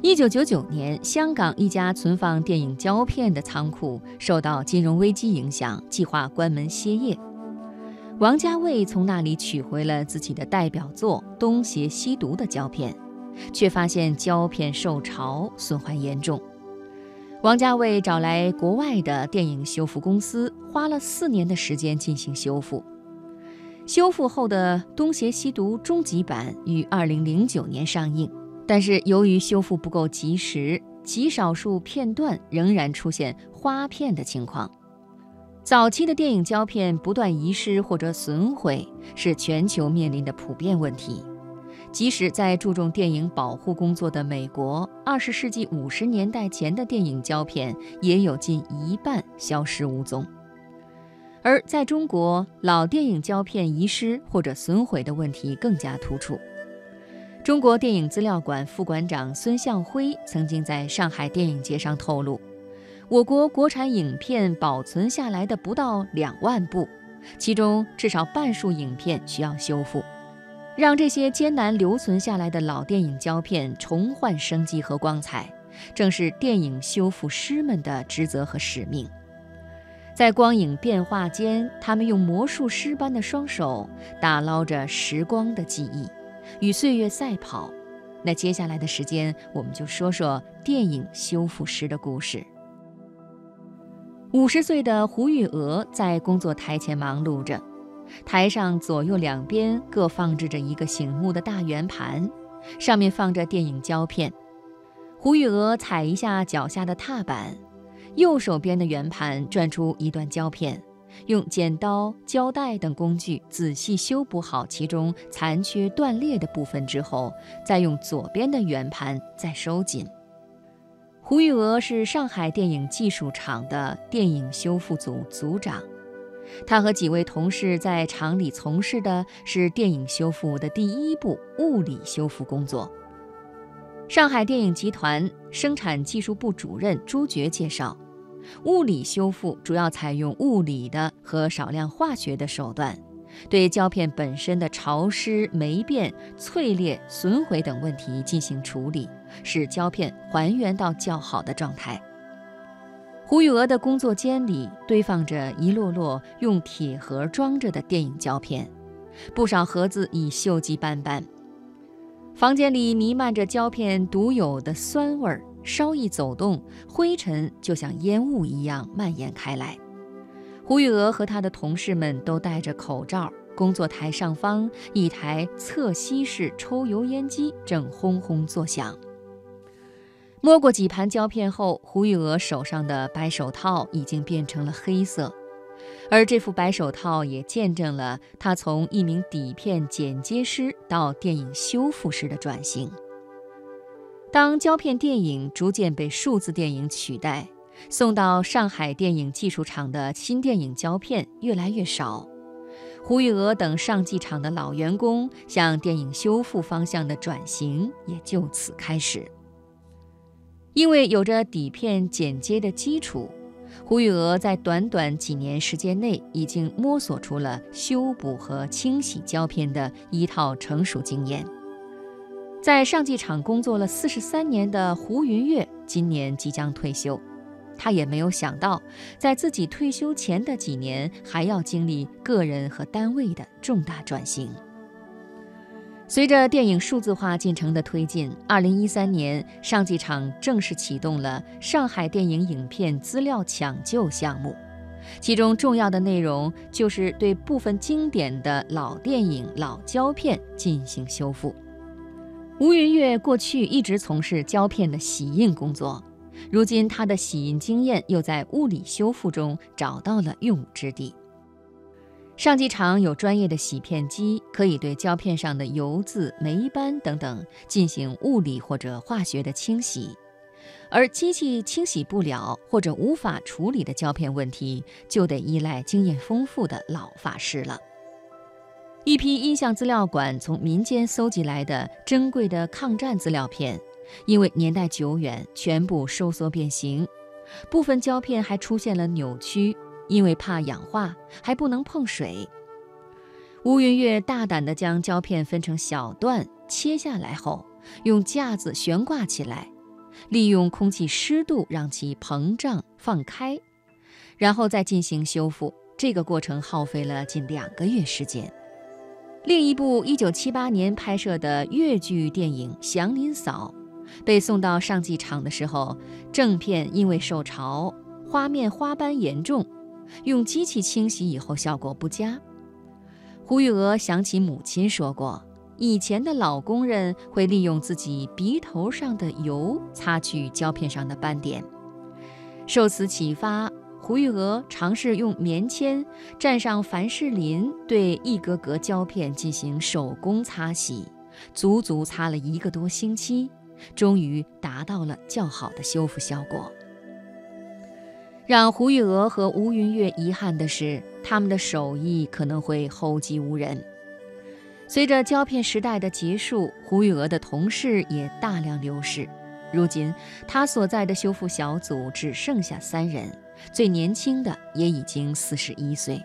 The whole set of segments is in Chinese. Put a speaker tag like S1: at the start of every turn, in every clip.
S1: 一九九九年，香港一家存放电影胶片的仓库受到金融危机影响，计划关门歇业。王家卫从那里取回了自己的代表作《东邪西毒》的胶片，却发现胶片受潮，损坏严重。王家卫找来国外的电影修复公司，花了四年的时间进行修复。修复后的《东邪西毒》终极版于二零零九年上映。但是由于修复不够及时，极少数片段仍然出现花片的情况。早期的电影胶片不断遗失或者损毁是全球面临的普遍问题。即使在注重电影保护工作的美国，二十世纪五十年代前的电影胶片也有近一半消失无踪。而在中国，老电影胶片遗失或者损毁的问题更加突出。中国电影资料馆副馆长孙向辉曾经在上海电影节上透露，我国国产影片保存下来的不到两万部，其中至少半数影片需要修复，让这些艰难留存下来的老电影胶片重焕生机和光彩，正是电影修复师们的职责和使命。在光影变化间，他们用魔术师般的双手打捞着时光的记忆。与岁月赛跑，那接下来的时间，我们就说说电影修复师的故事。五十岁的胡玉娥在工作台前忙碌着，台上左右两边各放置着一个醒目的大圆盘，上面放着电影胶片。胡玉娥踩一下脚下的踏板，右手边的圆盘转出一段胶片。用剪刀、胶带等工具仔细修补好其中残缺断裂的部分之后，再用左边的圆盘再收紧。胡玉娥是上海电影技术厂的电影修复组组长，她和几位同事在厂里从事的是电影修复的第一步物理修复工作。上海电影集团生产技术部主任朱珏介绍。物理修复主要采用物理的和少量化学的手段，对胶片本身的潮湿、霉变、脆裂、损毁等问题进行处理，使胶片还原到较好的状态。胡玉娥的工作间里堆放着一摞摞用铁盒装着的电影胶片，不少盒子已锈迹斑斑。房间里弥漫着胶片独有的酸味儿。稍一走动，灰尘就像烟雾一样蔓延开来。胡玉娥和她的同事们都戴着口罩，工作台上方一台侧吸式抽油烟机正轰轰作响。摸过几盘胶片后，胡玉娥手上的白手套已经变成了黑色，而这副白手套也见证了她从一名底片剪接师到电影修复师的转型。当胶片电影逐渐被数字电影取代，送到上海电影技术厂的新电影胶片越来越少，胡玉娥等上技厂的老员工向电影修复方向的转型也就此开始。因为有着底片剪接的基础，胡玉娥在短短几年时间内已经摸索出了修补和清洗胶片的一套成熟经验。在上技厂工作了四十三年的胡云月，今年即将退休。他也没有想到，在自己退休前的几年，还要经历个人和单位的重大转型。随着电影数字化进程的推进，二零一三年，上技厂正式启动了上海电影影片资料抢救项目，其中重要的内容就是对部分经典的老电影、老胶片进行修复。吴云月过去一直从事胶片的洗印工作，如今他的洗印经验又在物理修复中找到了用武之地。上机厂有专业的洗片机，可以对胶片上的油渍、霉斑等等进行物理或者化学的清洗，而机器清洗不了或者无法处理的胶片问题，就得依赖经验丰富的老法师了。一批音像资料馆从民间搜集来的珍贵的抗战资料片，因为年代久远，全部收缩变形，部分胶片还出现了扭曲，因为怕氧化，还不能碰水。吴云月大胆地将胶片分成小段切下来后，用架子悬挂起来，利用空气湿度让其膨胀放开，然后再进行修复。这个过程耗费了近两个月时间。另一部1978年拍摄的越剧电影《祥林嫂》，被送到上剧场的时候，正片因为受潮，画面花斑严重，用机器清洗以后效果不佳。胡玉娥想起母亲说过，以前的老工人会利用自己鼻头上的油擦去胶片上的斑点。受此启发。胡玉娥尝试用棉签蘸上凡士林，对一格格胶片进行手工擦洗，足足擦了一个多星期，终于达到了较好的修复效果。让胡玉娥和吴云月遗憾的是，他们的手艺可能会后继无人。随着胶片时代的结束，胡玉娥的同事也大量流失。如今，他所在的修复小组只剩下三人。最年轻的也已经四十一岁。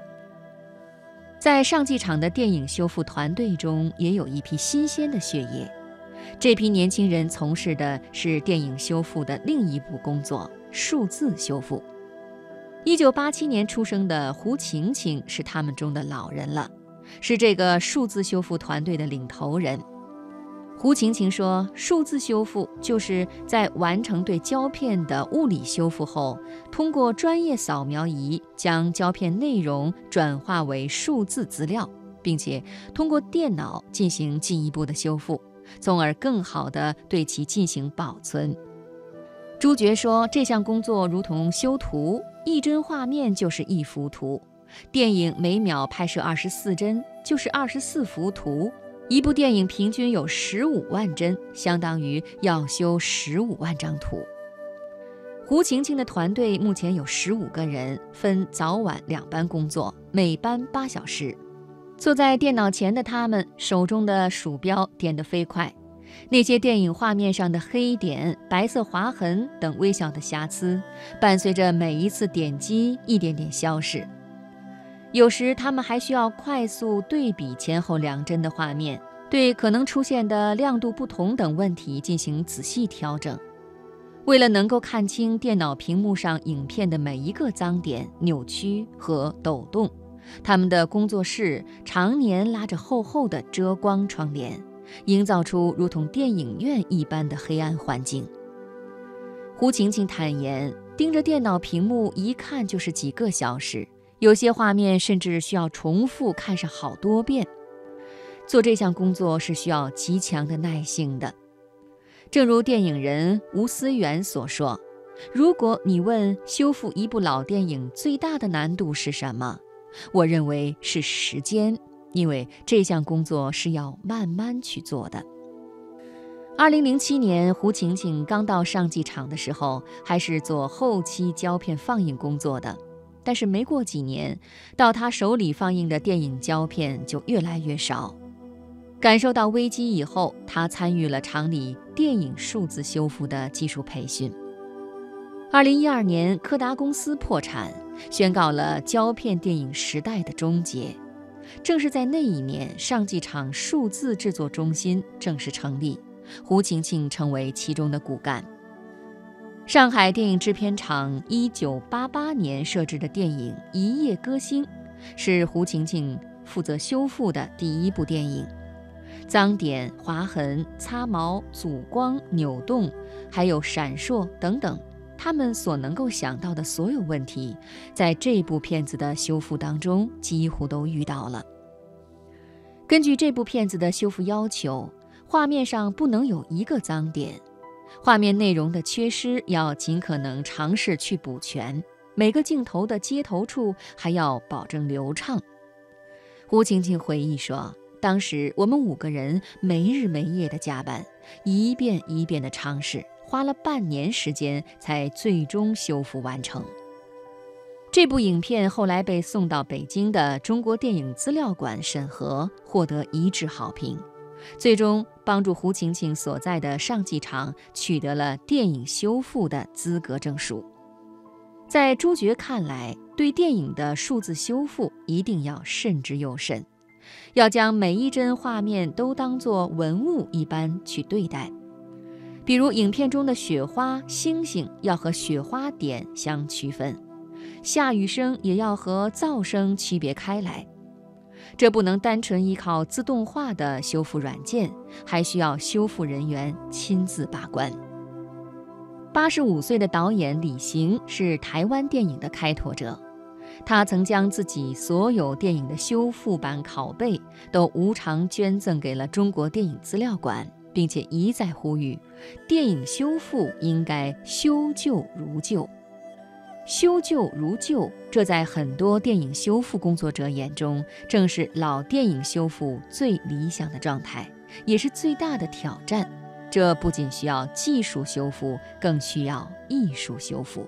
S1: 在上剧场的电影修复团队中，也有一批新鲜的血液。这批年轻人从事的是电影修复的另一部工作——数字修复。一九八七年出生的胡晴晴是他们中的老人了，是这个数字修复团队的领头人。胡晴晴说：“数字修复就是在完成对胶片的物理修复后，通过专业扫描仪将胶片内容转化为数字资料，并且通过电脑进行进一步的修复，从而更好地对其进行保存。”朱爵说：“这项工作如同修图，一帧画面就是一幅图，电影每秒拍摄二十四帧，就是二十四幅图。”一部电影平均有十五万帧，相当于要修十五万张图。胡晴晴的团队目前有十五个人，分早晚两班工作，每班八小时。坐在电脑前的他们，手中的鼠标点得飞快，那些电影画面上的黑点、白色划痕等微小的瑕疵，伴随着每一次点击，一点点消逝。有时他们还需要快速对比前后两帧的画面，对可能出现的亮度不同等问题进行仔细调整。为了能够看清电脑屏幕上影片的每一个脏点、扭曲和抖动，他们的工作室常年拉着厚厚的遮光窗帘，营造出如同电影院一般的黑暗环境。胡晴晴坦言，盯着电脑屏幕一看就是几个小时。有些画面甚至需要重复看上好多遍。做这项工作是需要极强的耐性的。正如电影人吴思远所说：“如果你问修复一部老电影最大的难度是什么，我认为是时间，因为这项工作是要慢慢去做的。”二零零七年，胡晴晴刚到上剧场的时候，还是做后期胶片放映工作的。但是没过几年，到他手里放映的电影胶片就越来越少。感受到危机以后，他参与了厂里电影数字修复的技术培训。二零一二年，柯达公司破产，宣告了胶片电影时代的终结。正是在那一年，上剧厂数字制作中心正式成立，胡晴晴成为其中的骨干。上海电影制片厂一九八八年设置的电影《一夜歌星》，是胡晴晴负责修复的第一部电影。脏点、划痕、擦毛、阻光、扭动，还有闪烁等等，他们所能够想到的所有问题，在这部片子的修复当中几乎都遇到了。根据这部片子的修复要求，画面上不能有一个脏点。画面内容的缺失要尽可能尝试去补全，每个镜头的接头处还要保证流畅。胡晴晴回忆说：“当时我们五个人没日没夜的加班，一遍一遍的尝试，花了半年时间才最终修复完成。”这部影片后来被送到北京的中国电影资料馆审核，获得一致好评。最终帮助胡晴晴所在的上剧场取得了电影修复的资格证书。在朱觉看来，对电影的数字修复一定要慎之又慎，要将每一帧画面都当作文物一般去对待。比如影片中的雪花、星星要和雪花点相区分，下雨声也要和噪声区别开来。这不能单纯依靠自动化的修复软件，还需要修复人员亲自把关。八十五岁的导演李行是台湾电影的开拓者，他曾将自己所有电影的修复版拷贝都无偿捐赠给了中国电影资料馆。并且一再呼吁，电影修复应该修旧如旧。修旧如旧，这在很多电影修复工作者眼中，正是老电影修复最理想的状态，也是最大的挑战。这不仅需要技术修复，更需要艺术修复。